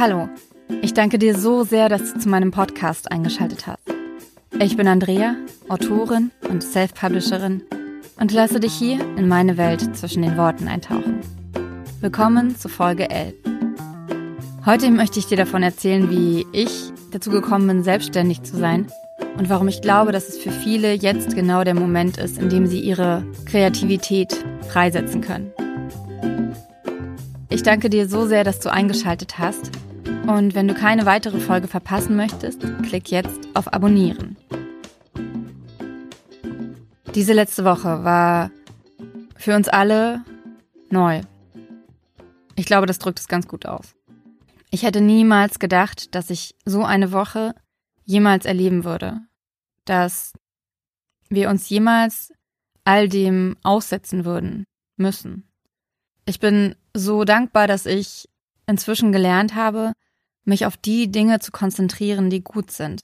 Hallo, ich danke dir so sehr, dass du zu meinem Podcast eingeschaltet hast. Ich bin Andrea, Autorin und Self-Publisherin und lasse dich hier in meine Welt zwischen den Worten eintauchen. Willkommen zu Folge 11. Heute möchte ich dir davon erzählen, wie ich dazu gekommen bin, selbstständig zu sein und warum ich glaube, dass es für viele jetzt genau der Moment ist, in dem sie ihre Kreativität freisetzen können. Ich danke dir so sehr, dass du eingeschaltet hast. Und wenn du keine weitere Folge verpassen möchtest, klick jetzt auf Abonnieren. Diese letzte Woche war für uns alle neu. Ich glaube, das drückt es ganz gut aus. Ich hätte niemals gedacht, dass ich so eine Woche jemals erleben würde. Dass wir uns jemals all dem aussetzen würden müssen. Ich bin so dankbar, dass ich inzwischen gelernt habe, mich auf die Dinge zu konzentrieren, die gut sind.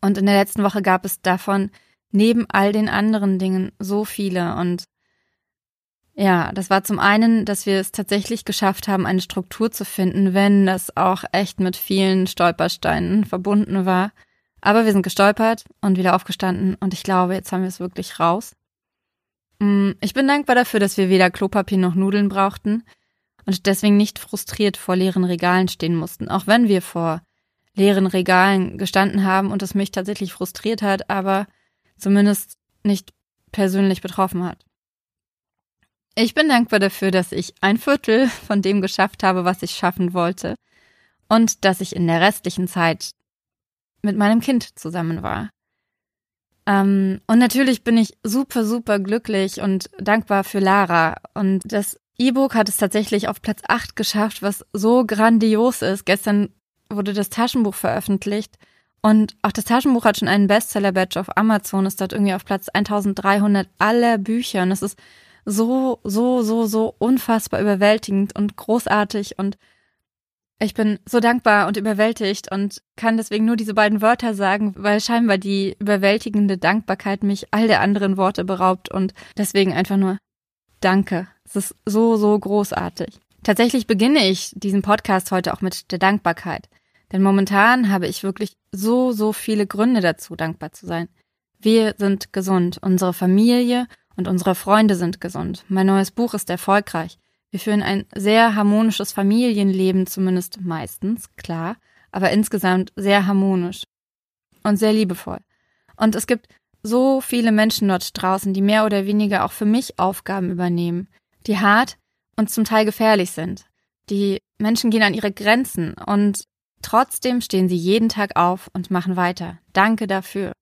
Und in der letzten Woche gab es davon neben all den anderen Dingen so viele. Und ja, das war zum einen, dass wir es tatsächlich geschafft haben, eine Struktur zu finden, wenn das auch echt mit vielen Stolpersteinen verbunden war. Aber wir sind gestolpert und wieder aufgestanden und ich glaube, jetzt haben wir es wirklich raus. Mm, ich bin dankbar dafür, dass wir weder Klopapier noch Nudeln brauchten und deswegen nicht frustriert vor leeren Regalen stehen mussten, auch wenn wir vor leeren Regalen gestanden haben und es mich tatsächlich frustriert hat, aber zumindest nicht persönlich betroffen hat. Ich bin dankbar dafür, dass ich ein Viertel von dem geschafft habe, was ich schaffen wollte und dass ich in der restlichen Zeit mit meinem Kind zusammen war. Ähm, und natürlich bin ich super, super glücklich und dankbar für Lara. Und das E-Book hat es tatsächlich auf Platz 8 geschafft, was so grandios ist. Gestern wurde das Taschenbuch veröffentlicht. Und auch das Taschenbuch hat schon einen Bestseller-Badge auf Amazon, ist dort irgendwie auf Platz 1300 aller Bücher. Und es ist so, so, so, so unfassbar überwältigend und großartig und ich bin so dankbar und überwältigt und kann deswegen nur diese beiden Wörter sagen, weil scheinbar die überwältigende Dankbarkeit mich all der anderen Worte beraubt und deswegen einfach nur Danke. Es ist so, so großartig. Tatsächlich beginne ich diesen Podcast heute auch mit der Dankbarkeit. Denn momentan habe ich wirklich so, so viele Gründe dazu, dankbar zu sein. Wir sind gesund, unsere Familie und unsere Freunde sind gesund. Mein neues Buch ist erfolgreich. Wir führen ein sehr harmonisches Familienleben, zumindest meistens, klar, aber insgesamt sehr harmonisch und sehr liebevoll. Und es gibt so viele Menschen dort draußen, die mehr oder weniger auch für mich Aufgaben übernehmen, die hart und zum Teil gefährlich sind. Die Menschen gehen an ihre Grenzen und trotzdem stehen sie jeden Tag auf und machen weiter. Danke dafür.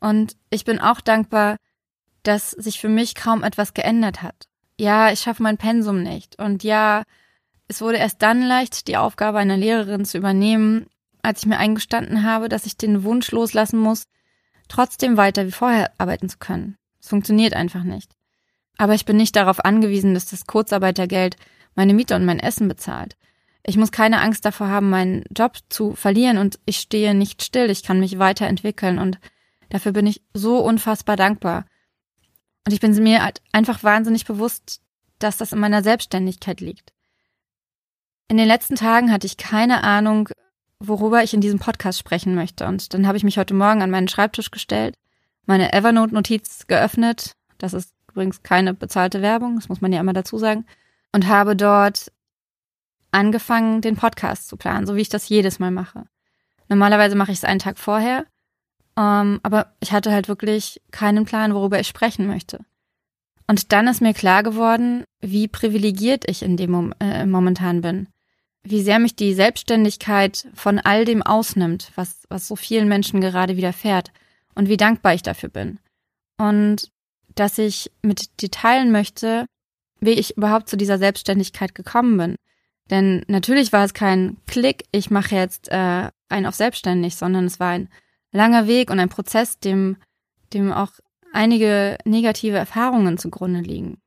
Und ich bin auch dankbar, dass sich für mich kaum etwas geändert hat ja, ich schaffe mein Pensum nicht. Und ja, es wurde erst dann leicht, die Aufgabe einer Lehrerin zu übernehmen, als ich mir eingestanden habe, dass ich den Wunsch loslassen muss, trotzdem weiter wie vorher arbeiten zu können. Es funktioniert einfach nicht. Aber ich bin nicht darauf angewiesen, dass das Kurzarbeitergeld meine Miete und mein Essen bezahlt. Ich muss keine Angst davor haben, meinen Job zu verlieren und ich stehe nicht still, ich kann mich weiterentwickeln und dafür bin ich so unfassbar dankbar. Und ich bin mir halt einfach wahnsinnig bewusst, dass das in meiner Selbstständigkeit liegt. In den letzten Tagen hatte ich keine Ahnung, worüber ich in diesem Podcast sprechen möchte. Und dann habe ich mich heute Morgen an meinen Schreibtisch gestellt, meine Evernote-Notiz geöffnet. Das ist übrigens keine bezahlte Werbung, das muss man ja immer dazu sagen. Und habe dort angefangen, den Podcast zu planen, so wie ich das jedes Mal mache. Normalerweise mache ich es einen Tag vorher ähm, aber ich hatte halt wirklich keinen Plan, worüber ich sprechen möchte. Und dann ist mir klar geworden, wie privilegiert ich in dem äh, momentan bin. Wie sehr mich die Selbstständigkeit von all dem ausnimmt, was, was so vielen Menschen gerade widerfährt. Und wie dankbar ich dafür bin. Und dass ich mit dir teilen möchte, wie ich überhaupt zu dieser Selbstständigkeit gekommen bin. Denn natürlich war es kein Klick, ich mache jetzt äh, einen auf selbstständig, sondern es war ein langer Weg und ein Prozess, dem, dem auch einige negative Erfahrungen zugrunde liegen.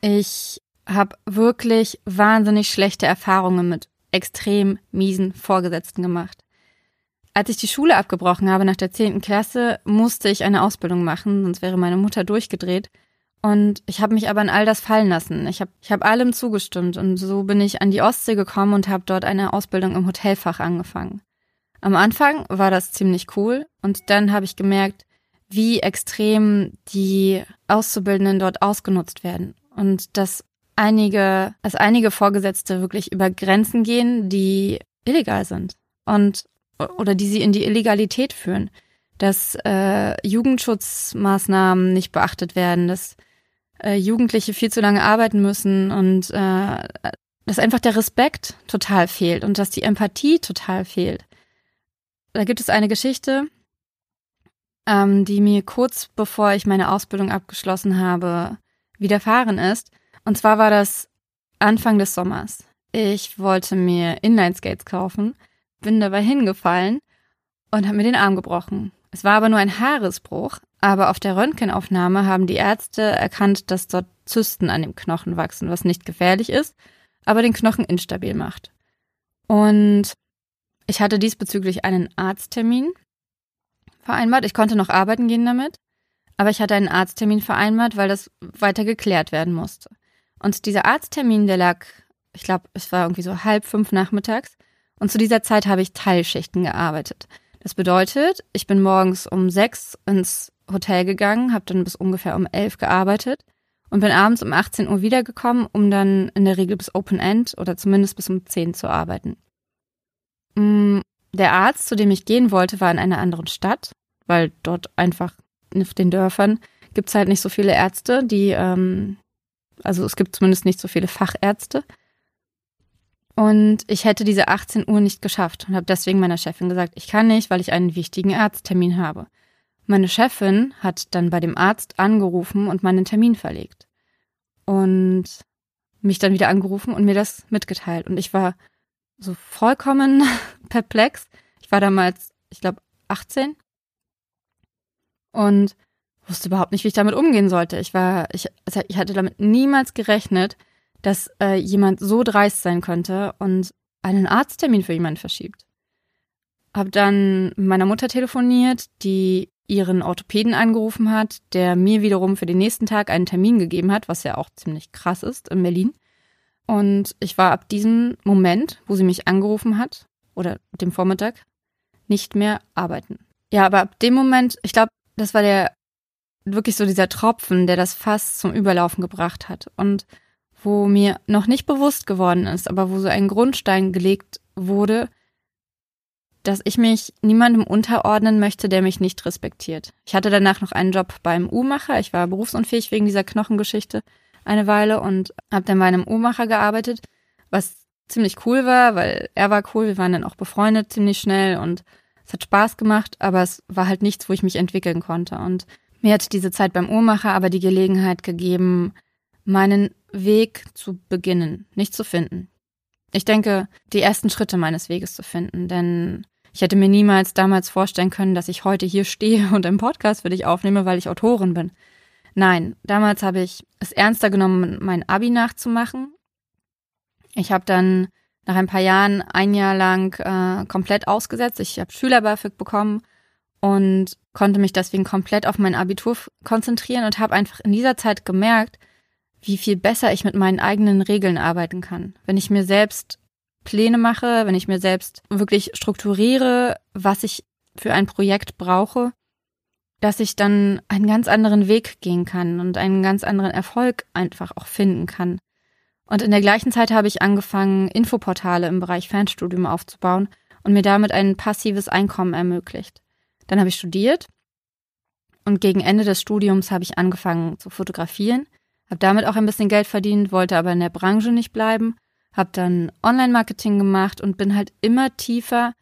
Ich habe wirklich wahnsinnig schlechte Erfahrungen mit extrem miesen Vorgesetzten gemacht. Als ich die Schule abgebrochen habe nach der zehnten Klasse, musste ich eine Ausbildung machen, sonst wäre meine Mutter durchgedreht. Und ich habe mich aber in all das fallen lassen. Ich habe ich hab allem zugestimmt und so bin ich an die Ostsee gekommen und habe dort eine Ausbildung im Hotelfach angefangen. Am Anfang war das ziemlich cool und dann habe ich gemerkt, wie extrem die Auszubildenden dort ausgenutzt werden und dass einige, dass einige Vorgesetzte wirklich über Grenzen gehen, die illegal sind und oder die sie in die Illegalität führen, dass äh, Jugendschutzmaßnahmen nicht beachtet werden, dass äh, Jugendliche viel zu lange arbeiten müssen und äh, dass einfach der Respekt total fehlt und dass die Empathie total fehlt. Da gibt es eine Geschichte, ähm, die mir kurz bevor ich meine Ausbildung abgeschlossen habe, widerfahren ist. Und zwar war das Anfang des Sommers. Ich wollte mir Inline-Skates kaufen, bin dabei hingefallen und habe mir den Arm gebrochen. Es war aber nur ein Haaresbruch, aber auf der Röntgenaufnahme haben die Ärzte erkannt, dass dort Zysten an dem Knochen wachsen, was nicht gefährlich ist, aber den Knochen instabil macht. Und ich hatte diesbezüglich einen Arzttermin vereinbart. Ich konnte noch arbeiten gehen damit, aber ich hatte einen Arzttermin vereinbart, weil das weiter geklärt werden musste. Und dieser Arzttermin, der lag, ich glaube, es war irgendwie so halb fünf nachmittags. Und zu dieser Zeit habe ich Teilschichten gearbeitet. Das bedeutet, ich bin morgens um sechs ins Hotel gegangen, habe dann bis ungefähr um elf gearbeitet und bin abends um 18 Uhr wiedergekommen, um dann in der Regel bis Open End oder zumindest bis um 10 zu arbeiten. Mm, der Arzt, zu dem ich gehen wollte, war in einer anderen Stadt, weil dort einfach auf den Dörfern gibt es halt nicht so viele Ärzte, die, ähm, also es gibt zumindest nicht so viele Fachärzte. Und ich hätte diese 18 Uhr nicht geschafft und habe deswegen meiner Chefin gesagt, ich kann nicht, weil ich einen wichtigen Arzttermin habe. Meine Chefin hat dann bei dem Arzt angerufen und meinen Termin verlegt. Und mich dann wieder angerufen und mir das mitgeteilt. Und ich war so vollkommen perplex. Ich war damals, ich glaube, 18 und wusste überhaupt nicht, wie ich damit umgehen sollte. Ich war, ich, also ich hatte damit niemals gerechnet, dass äh, jemand so dreist sein könnte und einen Arzttermin für jemanden verschiebt. Hab dann meiner Mutter telefoniert, die ihren Orthopäden angerufen hat, der mir wiederum für den nächsten Tag einen Termin gegeben hat, was ja auch ziemlich krass ist in Berlin. Und ich war ab diesem Moment, wo sie mich angerufen hat, oder dem Vormittag, nicht mehr arbeiten. Ja, aber ab dem Moment, ich glaube, das war der wirklich so dieser Tropfen, der das Fass zum Überlaufen gebracht hat und wo mir noch nicht bewusst geworden ist, aber wo so ein Grundstein gelegt wurde, dass ich mich niemandem unterordnen möchte, der mich nicht respektiert. Ich hatte danach noch einen Job beim Uhrmacher. Ich war berufsunfähig wegen dieser Knochengeschichte eine Weile und habe dann bei einem Uhrmacher gearbeitet, was ziemlich cool war, weil er war cool, wir waren dann auch befreundet ziemlich schnell und es hat Spaß gemacht, aber es war halt nichts, wo ich mich entwickeln konnte. Und mir hat diese Zeit beim Uhrmacher aber die Gelegenheit gegeben, meinen Weg zu beginnen, nicht zu finden. Ich denke, die ersten Schritte meines Weges zu finden, denn ich hätte mir niemals damals vorstellen können, dass ich heute hier stehe und einen Podcast für dich aufnehme, weil ich Autorin bin. Nein, damals habe ich es ernster genommen, mein Abi nachzumachen. Ich habe dann nach ein paar Jahren ein Jahr lang äh, komplett ausgesetzt. Ich habe Schüler-BAföG bekommen und konnte mich deswegen komplett auf mein Abitur konzentrieren und habe einfach in dieser Zeit gemerkt, wie viel besser ich mit meinen eigenen Regeln arbeiten kann. Wenn ich mir selbst Pläne mache, wenn ich mir selbst wirklich strukturiere, was ich für ein Projekt brauche, dass ich dann einen ganz anderen Weg gehen kann und einen ganz anderen Erfolg einfach auch finden kann. Und in der gleichen Zeit habe ich angefangen, Infoportale im Bereich Fernstudium aufzubauen und mir damit ein passives Einkommen ermöglicht. Dann habe ich studiert und gegen Ende des Studiums habe ich angefangen zu fotografieren, habe damit auch ein bisschen Geld verdient, wollte aber in der Branche nicht bleiben, habe dann Online-Marketing gemacht und bin halt immer tiefer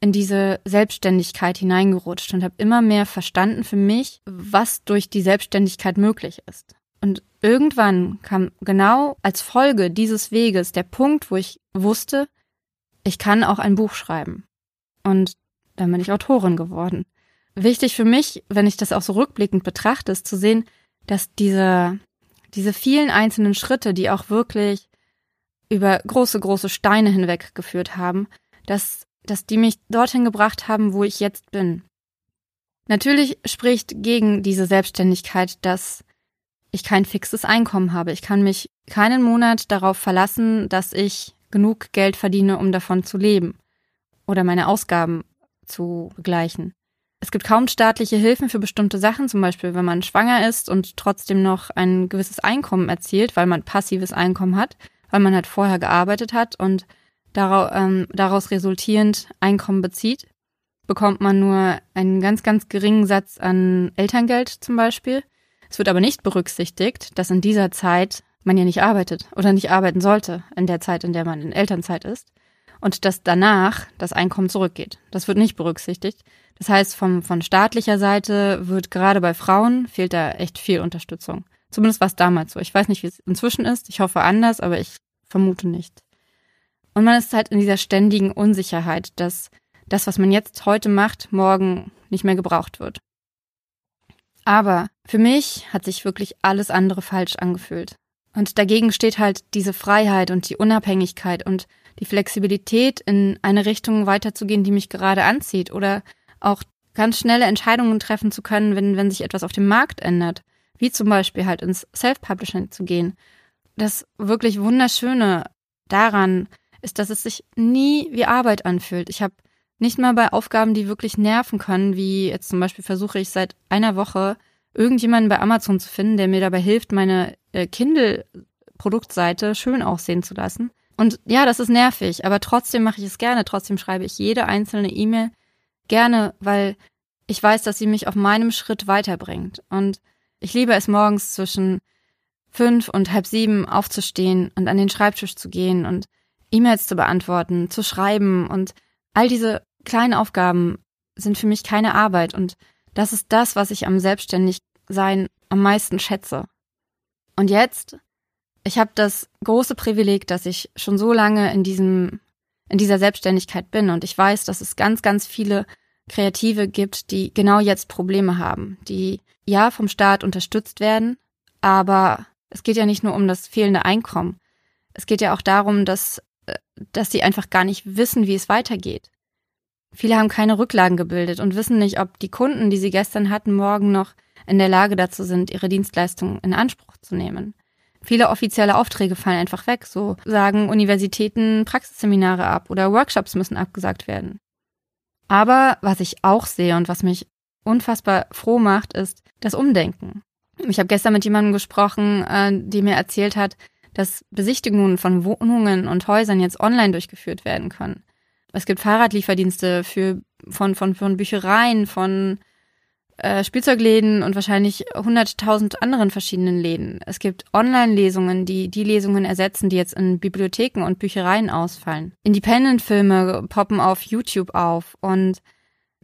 in diese Selbstständigkeit hineingerutscht und habe immer mehr verstanden für mich, was durch die Selbstständigkeit möglich ist. Und irgendwann kam genau als Folge dieses Weges der Punkt, wo ich wusste, ich kann auch ein Buch schreiben. Und dann bin ich Autorin geworden. Wichtig für mich, wenn ich das auch so rückblickend betrachte, ist zu sehen, dass diese, diese vielen einzelnen Schritte, die auch wirklich über große, große Steine hinweg geführt haben, dass dass die mich dorthin gebracht haben, wo ich jetzt bin. Natürlich spricht gegen diese Selbstständigkeit, dass ich kein fixes Einkommen habe. Ich kann mich keinen Monat darauf verlassen, dass ich genug Geld verdiene, um davon zu leben oder meine Ausgaben zu begleichen. Es gibt kaum staatliche Hilfen für bestimmte Sachen, zum Beispiel wenn man schwanger ist und trotzdem noch ein gewisses Einkommen erzielt, weil man passives Einkommen hat, weil man halt vorher gearbeitet hat und daraus, ähm, daraus resultierend Einkommen bezieht, bekommt man nur einen ganz, ganz geringen Satz an Elterngeld zum Beispiel. Es wird aber nicht berücksichtigt, dass in dieser Zeit man ja nicht arbeitet oder nicht arbeiten sollte, in der Zeit, in der man in Elternzeit ist. Und dass danach das Einkommen zurückgeht. Das wird nicht berücksichtigt. Das heißt, vom, von staatlicher Seite wird gerade bei Frauen fehlt da echt viel Unterstützung. Zumindest war es damals so. Ich weiß nicht, wie es inzwischen ist. Ich hoffe anders, aber ich vermute nicht. Und man ist halt in dieser ständigen Unsicherheit, dass das, was man jetzt heute macht, morgen nicht mehr gebraucht wird. Aber für mich hat sich wirklich alles andere falsch angefühlt. Und dagegen steht halt diese Freiheit und die Unabhängigkeit und die Flexibilität, in eine Richtung weiterzugehen, die mich gerade anzieht oder auch ganz schnelle Entscheidungen treffen zu können, wenn, wenn sich etwas auf dem Markt ändert. Wie zum Beispiel halt ins Self-Publishing zu gehen. Das wirklich Wunderschöne daran ist, dass es sich nie wie Arbeit anfühlt. Ich habe nicht mal bei Aufgaben, die wirklich nerven können, wie jetzt zum Beispiel versuche ich seit einer Woche irgendjemanden bei Amazon zu finden, der mir dabei hilft, meine äh, Kindle-Produktseite schön aussehen zu lassen. Und ja, das ist nervig, aber trotzdem mache ich es gerne. Trotzdem schreibe ich jede einzelne E-Mail gerne, weil ich weiß, dass sie mich auf meinem Schritt weiterbringt. Und ich liebe es morgens zwischen fünf und halb sieben aufzustehen und an den Schreibtisch zu gehen und E-Mails zu beantworten, zu schreiben und all diese kleinen Aufgaben sind für mich keine Arbeit und das ist das, was ich am Selbstständigsein am meisten schätze. Und jetzt, ich habe das große Privileg, dass ich schon so lange in diesem in dieser Selbstständigkeit bin und ich weiß, dass es ganz ganz viele Kreative gibt, die genau jetzt Probleme haben, die ja vom Staat unterstützt werden, aber es geht ja nicht nur um das fehlende Einkommen. Es geht ja auch darum, dass, äh, dass sie einfach gar nicht wissen, wie es weitergeht. Viele haben keine Rücklagen gebildet und wissen nicht, ob die Kunden, die sie gestern hatten, morgen noch in der Lage dazu sind, ihre Dienstleistungen in Anspruch zu nehmen. Viele offizielle Aufträge fallen einfach weg, so sagen Universitäten Praxisseminare ab oder Workshops müssen abgesagt werden. Aber was ich auch sehe und was mich unfassbar froh macht, ist das Umdenken. Ich habe gestern mit jemandem gesprochen, äh, die mir erzählt hat, dass Besichtigungen von Wohnungen und Häusern jetzt online durchgeführt werden können. Es gibt Fahrradlieferdienste für, von, von, von Büchereien, von äh, Spielzeugläden und wahrscheinlich hunderttausend anderen verschiedenen Läden. Es gibt Online-Lesungen, die die Lesungen ersetzen, die jetzt in Bibliotheken und Büchereien ausfallen. Independent-Filme poppen auf YouTube auf und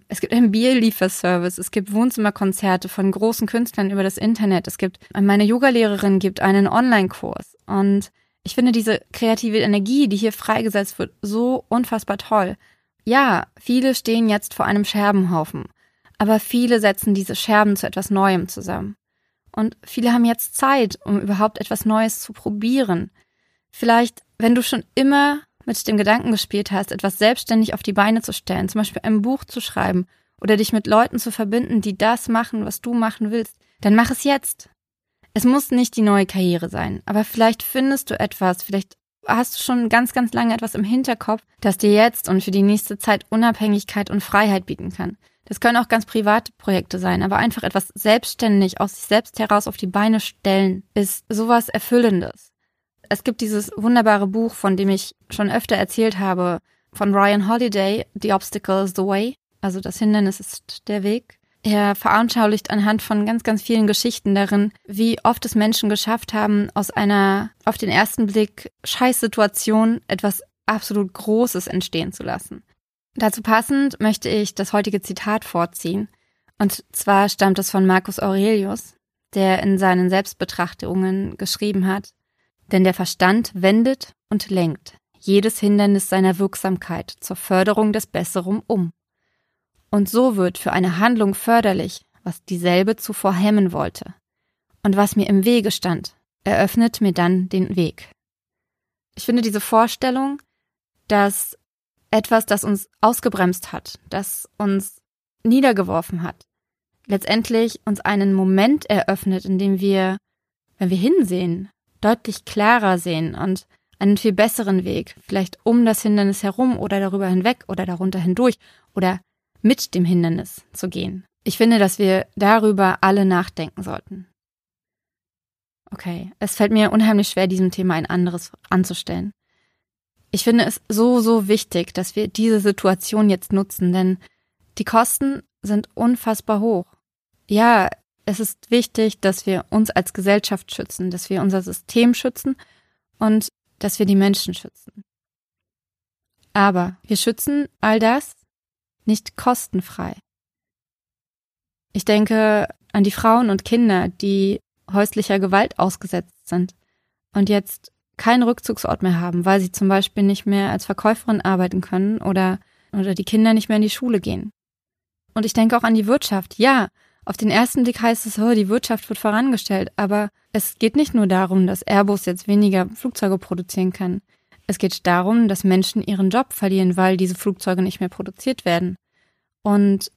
es gibt einen Bierlieferservice, es gibt Wohnzimmerkonzerte von großen Künstlern über das Internet, es gibt, meine Yogalehrerin gibt einen Online-Kurs und ich finde diese kreative Energie, die hier freigesetzt wird, so unfassbar toll. Ja, viele stehen jetzt vor einem Scherbenhaufen aber viele setzen diese Scherben zu etwas Neuem zusammen. Und viele haben jetzt Zeit, um überhaupt etwas Neues zu probieren. Vielleicht, wenn du schon immer mit dem Gedanken gespielt hast, etwas selbstständig auf die Beine zu stellen, zum Beispiel ein Buch zu schreiben oder dich mit Leuten zu verbinden, die das machen, was du machen willst, dann mach es jetzt. Es muss nicht die neue Karriere sein, aber vielleicht findest du etwas, vielleicht hast du schon ganz, ganz lange etwas im Hinterkopf, das dir jetzt und für die nächste Zeit Unabhängigkeit und Freiheit bieten kann. Das können auch ganz private Projekte sein, aber einfach etwas selbstständig aus sich selbst heraus auf die Beine stellen, ist sowas Erfüllendes. Es gibt dieses wunderbare Buch, von dem ich schon öfter erzählt habe, von Ryan Holiday, The Obstacle is the Way, also das Hindernis ist der Weg. Er veranschaulicht anhand von ganz, ganz vielen Geschichten darin, wie oft es Menschen geschafft haben, aus einer auf den ersten Blick Scheißsituation etwas absolut Großes entstehen zu lassen. Dazu passend möchte ich das heutige Zitat vorziehen. Und zwar stammt es von Marcus Aurelius, der in seinen Selbstbetrachtungen geschrieben hat, denn der Verstand wendet und lenkt jedes Hindernis seiner Wirksamkeit zur Förderung des Besseren um. Und so wird für eine Handlung förderlich, was dieselbe zuvor hemmen wollte. Und was mir im Wege stand, eröffnet mir dann den Weg. Ich finde diese Vorstellung, dass etwas, das uns ausgebremst hat, das uns niedergeworfen hat, letztendlich uns einen Moment eröffnet, in dem wir wenn wir hinsehen, deutlich klarer sehen und einen viel besseren Weg, vielleicht um das Hindernis herum oder darüber hinweg oder darunter hindurch oder mit dem Hindernis zu gehen. Ich finde, dass wir darüber alle nachdenken sollten. Okay, es fällt mir unheimlich schwer, diesem Thema ein anderes anzustellen. Ich finde es so, so wichtig, dass wir diese Situation jetzt nutzen, denn die Kosten sind unfassbar hoch. Ja, es ist wichtig, dass wir uns als Gesellschaft schützen, dass wir unser System schützen und dass wir die Menschen schützen. Aber wir schützen all das nicht kostenfrei. Ich denke an die Frauen und Kinder, die häuslicher Gewalt ausgesetzt sind und jetzt keinen Rückzugsort mehr haben, weil sie zum Beispiel nicht mehr als Verkäuferin arbeiten können oder, oder die Kinder nicht mehr in die Schule gehen. Und ich denke auch an die Wirtschaft. Ja, auf den ersten Blick heißt es, oh, die Wirtschaft wird vorangestellt, aber es geht nicht nur darum, dass Airbus jetzt weniger Flugzeuge produzieren kann. Es geht darum, dass Menschen ihren Job verlieren, weil diese Flugzeuge nicht mehr produziert werden. Und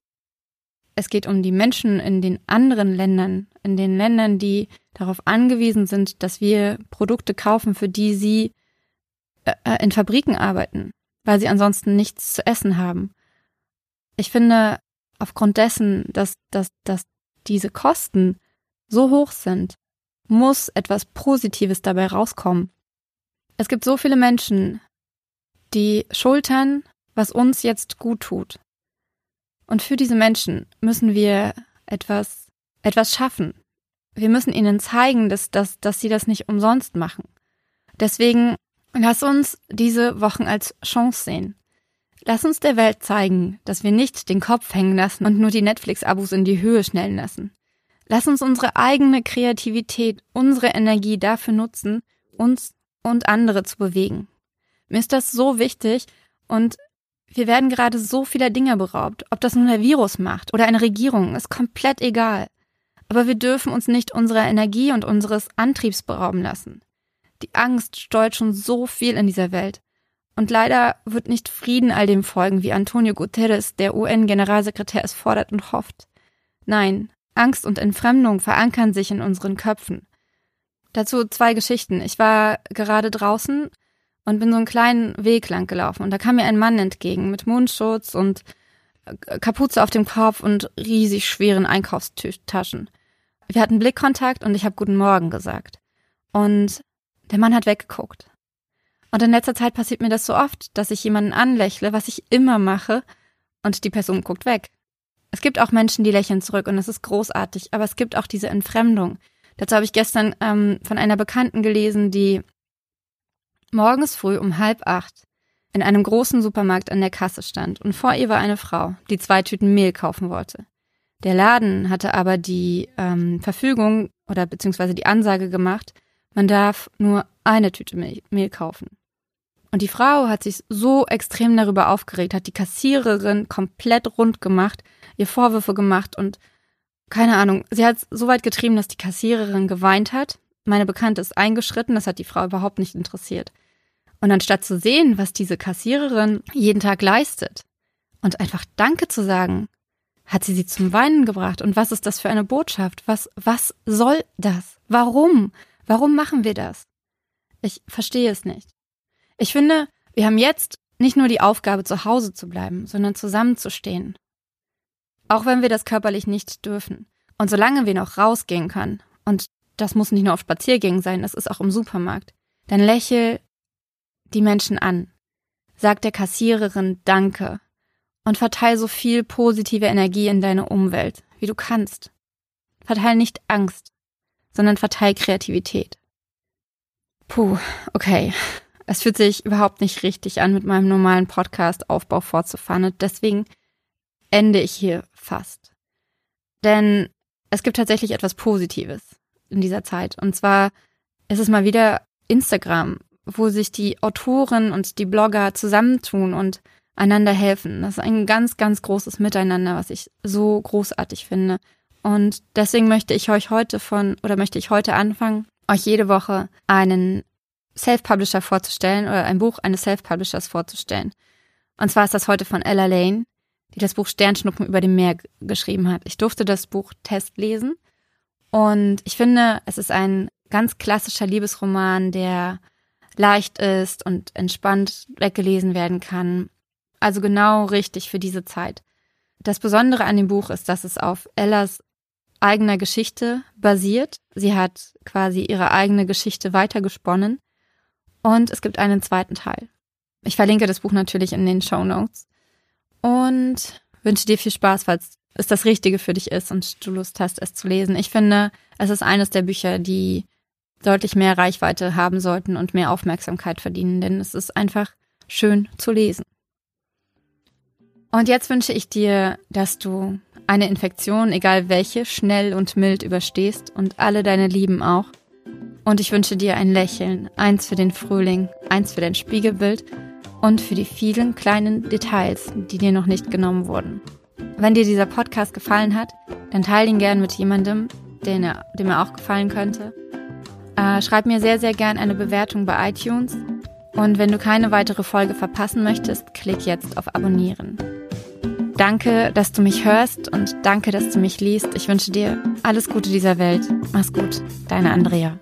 es geht um die Menschen in den anderen Ländern, in den Ländern, die darauf angewiesen sind, dass wir Produkte kaufen, für die sie äh, äh, in Fabriken arbeiten, weil sie ansonsten nichts zu essen haben. Ich finde, aufgrund dessen, dass, dass, dass diese Kosten so hoch sind, muss etwas Positives dabei rauskommen. Es gibt so viele Menschen, die schultern, was uns jetzt gut tut. Und für diese Menschen müssen wir etwas, etwas schaffen. Wir müssen ihnen zeigen, dass, dass, dass sie das nicht umsonst machen. Deswegen lass uns diese Wochen als Chance sehen. Lass uns der Welt zeigen, dass wir nicht den Kopf hängen lassen und nur die Netflix-Abos in die Höhe schnellen lassen. Lass uns unsere eigene Kreativität, unsere Energie dafür nutzen, uns und andere zu bewegen. Mir ist das so wichtig und wir werden gerade so vieler Dinge beraubt. Ob das nun der Virus macht oder eine Regierung, ist komplett egal. Aber wir dürfen uns nicht unserer Energie und unseres Antriebs berauben lassen. Die Angst steuert schon so viel in dieser Welt. Und leider wird nicht Frieden all dem folgen, wie Antonio Guterres, der UN-Generalsekretär, es fordert und hofft. Nein, Angst und Entfremdung verankern sich in unseren Köpfen. Dazu zwei Geschichten. Ich war gerade draußen und bin so einen kleinen Weg lang gelaufen und da kam mir ein Mann entgegen mit Mundschutz und äh, Kapuze auf dem Kopf und riesig schweren Einkaufstaschen. Wir hatten Blickkontakt und ich habe guten Morgen gesagt. Und der Mann hat weggeguckt. Und in letzter Zeit passiert mir das so oft, dass ich jemanden anlächle, was ich immer mache, und die Person guckt weg. Es gibt auch Menschen, die lächeln zurück und es ist großartig, aber es gibt auch diese Entfremdung. Dazu habe ich gestern ähm, von einer Bekannten gelesen, die morgens früh um halb acht in einem großen Supermarkt an der Kasse stand und vor ihr war eine Frau, die zwei Tüten Mehl kaufen wollte. Der Laden hatte aber die ähm, Verfügung oder beziehungsweise die Ansage gemacht, man darf nur eine Tüte Mehl, kaufen. Und die Frau hat sich so extrem darüber aufgeregt, hat die Kassiererin komplett rund gemacht, ihr Vorwürfe gemacht und keine Ahnung, sie hat es so weit getrieben, dass die Kassiererin geweint hat meine Bekannte ist eingeschritten, das hat die Frau überhaupt nicht interessiert. Und anstatt zu sehen, was diese Kassiererin jeden Tag leistet und einfach Danke zu sagen, hat sie sie zum Weinen gebracht. Und was ist das für eine Botschaft? Was, was soll das? Warum? Warum machen wir das? Ich verstehe es nicht. Ich finde, wir haben jetzt nicht nur die Aufgabe, zu Hause zu bleiben, sondern zusammenzustehen. Auch wenn wir das körperlich nicht dürfen. Und solange wir noch rausgehen können und das muss nicht nur auf Spaziergängen sein, das ist auch im Supermarkt. Dann lächel die Menschen an. Sag der Kassiererin Danke und verteil so viel positive Energie in deine Umwelt, wie du kannst. Verteil nicht Angst, sondern verteil Kreativität. Puh, okay. Es fühlt sich überhaupt nicht richtig an, mit meinem normalen Podcast-Aufbau fortzufahren und deswegen ende ich hier fast. Denn es gibt tatsächlich etwas Positives in dieser Zeit. Und zwar ist es mal wieder Instagram, wo sich die Autoren und die Blogger zusammentun und einander helfen. Das ist ein ganz, ganz großes Miteinander, was ich so großartig finde. Und deswegen möchte ich euch heute von, oder möchte ich heute anfangen, euch jede Woche einen Self-Publisher vorzustellen oder ein Buch eines Self-Publishers vorzustellen. Und zwar ist das heute von Ella Lane, die das Buch Sternschnuppen über dem Meer geschrieben hat. Ich durfte das Buch Test lesen und ich finde, es ist ein ganz klassischer Liebesroman, der leicht ist und entspannt weggelesen werden kann. Also genau richtig für diese Zeit. Das Besondere an dem Buch ist, dass es auf Ellas eigener Geschichte basiert. Sie hat quasi ihre eigene Geschichte weitergesponnen. Und es gibt einen zweiten Teil. Ich verlinke das Buch natürlich in den Show Notes. Und wünsche dir viel Spaß, falls es das Richtige für dich ist und du Lust hast, es zu lesen. Ich finde, es ist eines der Bücher, die deutlich mehr Reichweite haben sollten und mehr Aufmerksamkeit verdienen, denn es ist einfach schön zu lesen. Und jetzt wünsche ich dir, dass du eine Infektion, egal welche, schnell und mild überstehst und alle deine Lieben auch. Und ich wünsche dir ein Lächeln, eins für den Frühling, eins für dein Spiegelbild und für die vielen kleinen Details, die dir noch nicht genommen wurden. Wenn dir dieser Podcast gefallen hat, dann teile ihn gern mit jemandem, den er, dem er auch gefallen könnte. Äh, schreib mir sehr, sehr gern eine Bewertung bei iTunes. Und wenn du keine weitere Folge verpassen möchtest, klick jetzt auf Abonnieren. Danke, dass du mich hörst und danke, dass du mich liest. Ich wünsche dir alles Gute dieser Welt. Mach's gut, deine Andrea.